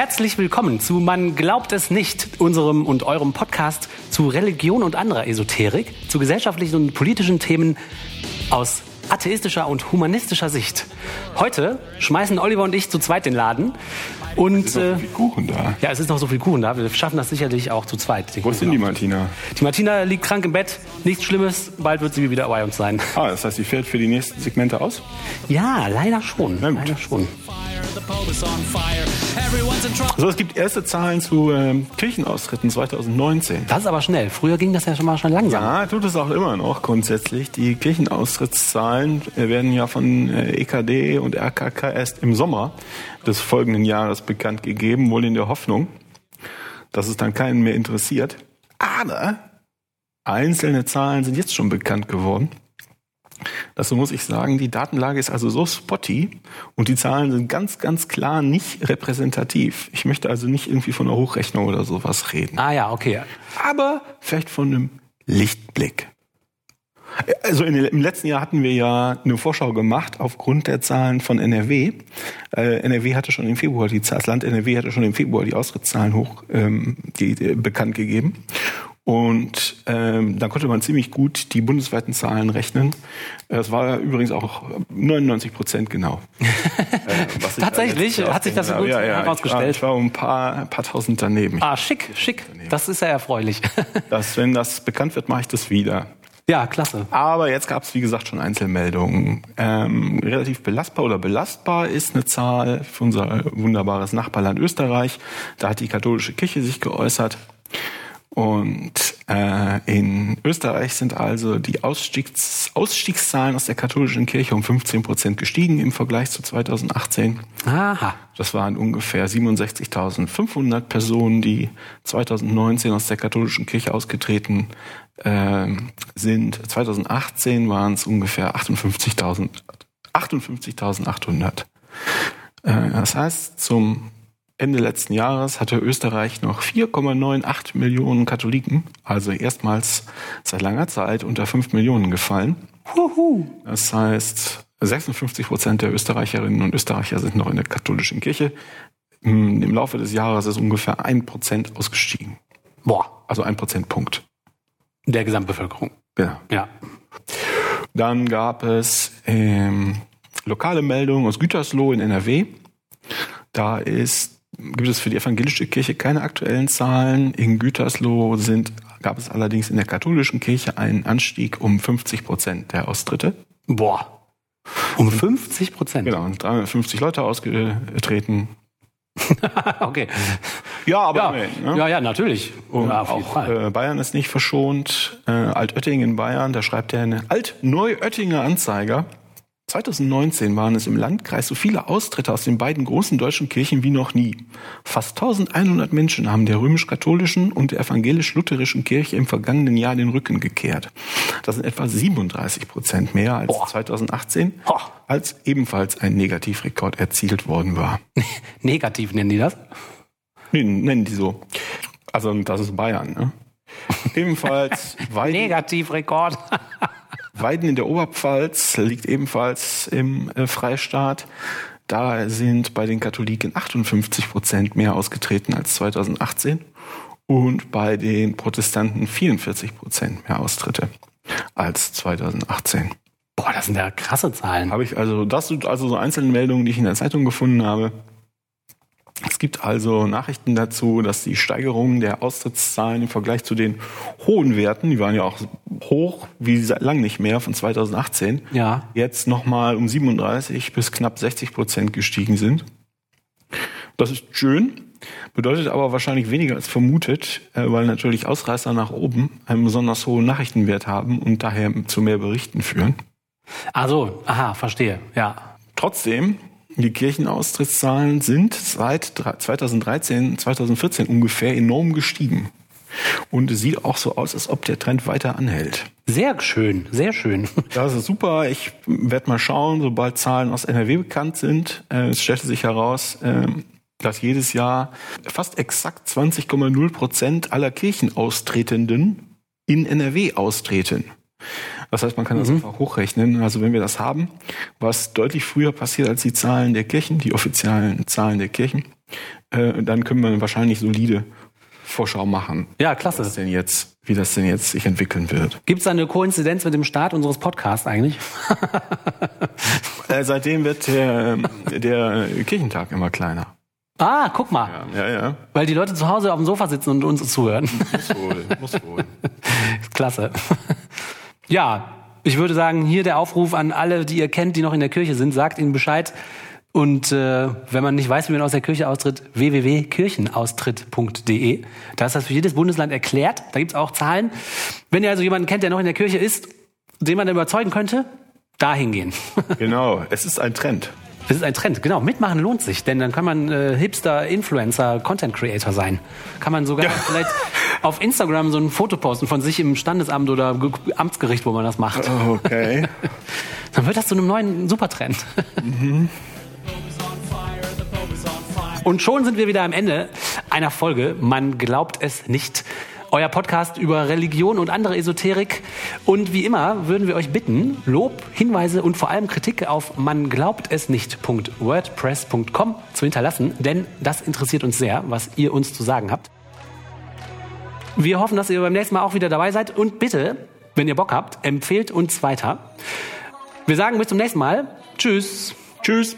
Herzlich willkommen zu Man glaubt es nicht, unserem und eurem Podcast zu Religion und anderer Esoterik, zu gesellschaftlichen und politischen Themen aus atheistischer und humanistischer Sicht. Heute schmeißen Oliver und ich zu zweit den Laden. Und, Es ist noch so viel Kuchen da. Ja, es ist noch so viel Kuchen da. Wir schaffen das sicherlich auch zu zweit. Wo ist denn die. Martina? Die Martina liegt krank im Bett. Nichts Schlimmes. Bald wird sie wieder bei uns sein. Ah, das heißt, sie fällt für die nächsten Segmente aus? Ja, leider schon. Na gut. Leider schon. Also es gibt erste Zahlen zu ähm, Kirchenaustritten 2019. Das ist aber schnell. Früher ging das ja schon mal schon langsam. Ja, tut es auch immer noch grundsätzlich. Die Kirchenaustrittszahlen äh, werden ja von äh, EKD und RKK erst im Sommer des folgenden Jahres bekannt gegeben, wohl in der Hoffnung, dass es dann keinen mehr interessiert. Aber einzelne Zahlen sind jetzt schon bekannt geworden. Dazu muss ich sagen, die Datenlage ist also so spotty und die Zahlen sind ganz, ganz klar nicht repräsentativ. Ich möchte also nicht irgendwie von einer Hochrechnung oder sowas reden Ah ja, okay. aber vielleicht von einem Lichtblick. Also in, im letzten Jahr hatten wir ja eine Vorschau gemacht aufgrund der Zahlen von NRW. Äh, NRW hatte schon im Februar die das Land NRW hatte schon im Februar die Austrittszahlen hoch ähm, die, die, bekannt gegeben. Und ähm, da konnte man ziemlich gut die bundesweiten Zahlen rechnen. Es war übrigens auch 99 Prozent genau. Äh, was ich da Tatsächlich? Hat sich das so gut ja, ja, herausgestellt? Ich war, ich war um ein paar, ein paar tausend daneben. Ah, schick, schick. Das ist ja erfreulich. dass, wenn das bekannt wird, mache ich das wieder. ja, klasse. Aber jetzt gab es, wie gesagt, schon Einzelmeldungen. Ähm, relativ belastbar oder belastbar ist eine Zahl für unser wunderbares Nachbarland Österreich. Da hat die katholische Kirche sich geäußert. Und äh, in Österreich sind also die Ausstiegs Ausstiegszahlen aus der katholischen Kirche um 15 Prozent gestiegen im Vergleich zu 2018. Aha. Das waren ungefähr 67.500 Personen, die 2019 aus der katholischen Kirche ausgetreten ähm, sind. 2018 waren es ungefähr 58.000 58.800. Äh, das heißt, zum Ende letzten Jahres hatte Österreich noch 4,98 Millionen Katholiken, also erstmals seit langer Zeit unter 5 Millionen gefallen. Das heißt, 56 Prozent der Österreicherinnen und Österreicher sind noch in der katholischen Kirche. Im im Laufe des Jahres ist ungefähr ein Prozent ausgestiegen. Boah, Also ein Prozentpunkt. der Gesamtbevölkerung. Ja. Ja. Dann gab es ähm, lokale Meldungen aus Gütersloh in NRW. Da ist, gibt es für die evangelische Kirche keine aktuellen Zahlen. In Gütersloh sind, gab es allerdings in der katholischen Kirche einen Anstieg um 50 Prozent der Austritte. Boah. Um 50 Prozent. Genau, und 350 Leute ausgetreten. okay. Ja, aber Ja, immerhin, ne? ja, ja, natürlich. Und ja, auch äh, Bayern ist nicht verschont. Äh, Altöttingen in Bayern, da schreibt er eine Alt-Neuöttinger Anzeiger. 2019 waren es im Landkreis so viele Austritte aus den beiden großen deutschen Kirchen wie noch nie. Fast 1100 Menschen haben der römisch-katholischen und der evangelisch-lutherischen Kirche im vergangenen Jahr den Rücken gekehrt. Das sind etwa 37 Prozent mehr als Boah. 2018, Boah. als ebenfalls ein Negativrekord erzielt worden war. Negativ nennen die das. Nee, nennen die so. Also das ist Bayern. Ne? Ebenfalls Negativrekord. Weiden in der Oberpfalz liegt ebenfalls im äh, Freistaat. Da sind bei den Katholiken 58 Prozent mehr ausgetreten als 2018 und bei den Protestanten 44 Prozent mehr Austritte als 2018. Boah, das sind ja krasse Zahlen. Habe ich also, das sind also so einzelne Meldungen, die ich in der Zeitung gefunden habe. Es gibt also Nachrichten dazu, dass die Steigerung der Austrittszahlen im Vergleich zu den hohen Werten, die waren ja auch hoch wie seit lang nicht mehr von 2018, Ja. jetzt nochmal um 37 bis knapp 60 Prozent gestiegen sind. Das ist schön, bedeutet aber wahrscheinlich weniger als vermutet, äh, weil natürlich Ausreißer nach oben einen besonders hohen Nachrichtenwert haben und daher zu mehr Berichten führen. Also, aha, verstehe. Ja. Trotzdem, die Kirchenaustrittszahlen sind seit dre- 2013, 2014 ungefähr enorm gestiegen. Und es sieht auch so aus, als ob der Trend weiter anhält. Sehr schön, sehr schön. Das ist super. Ich werde mal schauen, sobald Zahlen aus NRW bekannt sind. Äh, Es stellte sich heraus, ähm, dass jedes Jahr fast exakt 20,0 Prozent aller Kirchenaustretenden in NRW austreten. Das heißt, man kann das einfach hochrechnen. Also wenn wir das haben, was deutlich früher passiert als die Zahlen der Kirchen, die offiziellen Zahlen der Kirchen, Äh, dann können wir wahrscheinlich solide Vorschau machen. Ja, Was klasse. denn jetzt, wie das denn jetzt sich entwickeln wird. Gibt es da eine Koinzidenz mit dem Start unseres Podcasts eigentlich? Äh, seitdem wird der, ähm, der Kirchentag immer kleiner. Ah, guck mal. Ja, ja. Weil die Leute zu Hause auf dem Sofa sitzen und uns zuhören. Muss wohl, muss wohl. Klasse. Ja, ich würde sagen, hier der Aufruf an alle, die ihr kennt, die noch in der Kirche sind, sagt ihnen Bescheid. Und äh, wenn man nicht weiß, wie man aus der Kirche austritt, www.kirchenaustritt.de. Da ist das für jedes Bundesland erklärt. Da gibt's auch Zahlen. Wenn ihr also jemanden kennt, der noch in der Kirche ist, den man dann überzeugen könnte, dahin gehen. Genau, es ist ein Trend. Das ist ein Trend, genau. Mitmachen lohnt sich, denn dann kann man äh, Hipster, Influencer, Content Creator sein. Kann man sogar vielleicht auf Instagram so ein Foto posten von sich im Standesamt oder Ge- Amtsgericht, wo man das macht. Okay. Dann wird das zu einem neuen Supertrend. Und schon sind wir wieder am Ende einer Folge. Man glaubt es nicht. Euer Podcast über Religion und andere Esoterik. Und wie immer würden wir euch bitten, Lob, Hinweise und vor allem Kritik auf man glaubt es nicht.wordpress.com zu hinterlassen, denn das interessiert uns sehr, was ihr uns zu sagen habt. Wir hoffen, dass ihr beim nächsten Mal auch wieder dabei seid und bitte, wenn ihr Bock habt, empfehlt uns weiter. Wir sagen bis zum nächsten Mal. Tschüss. Tschüss.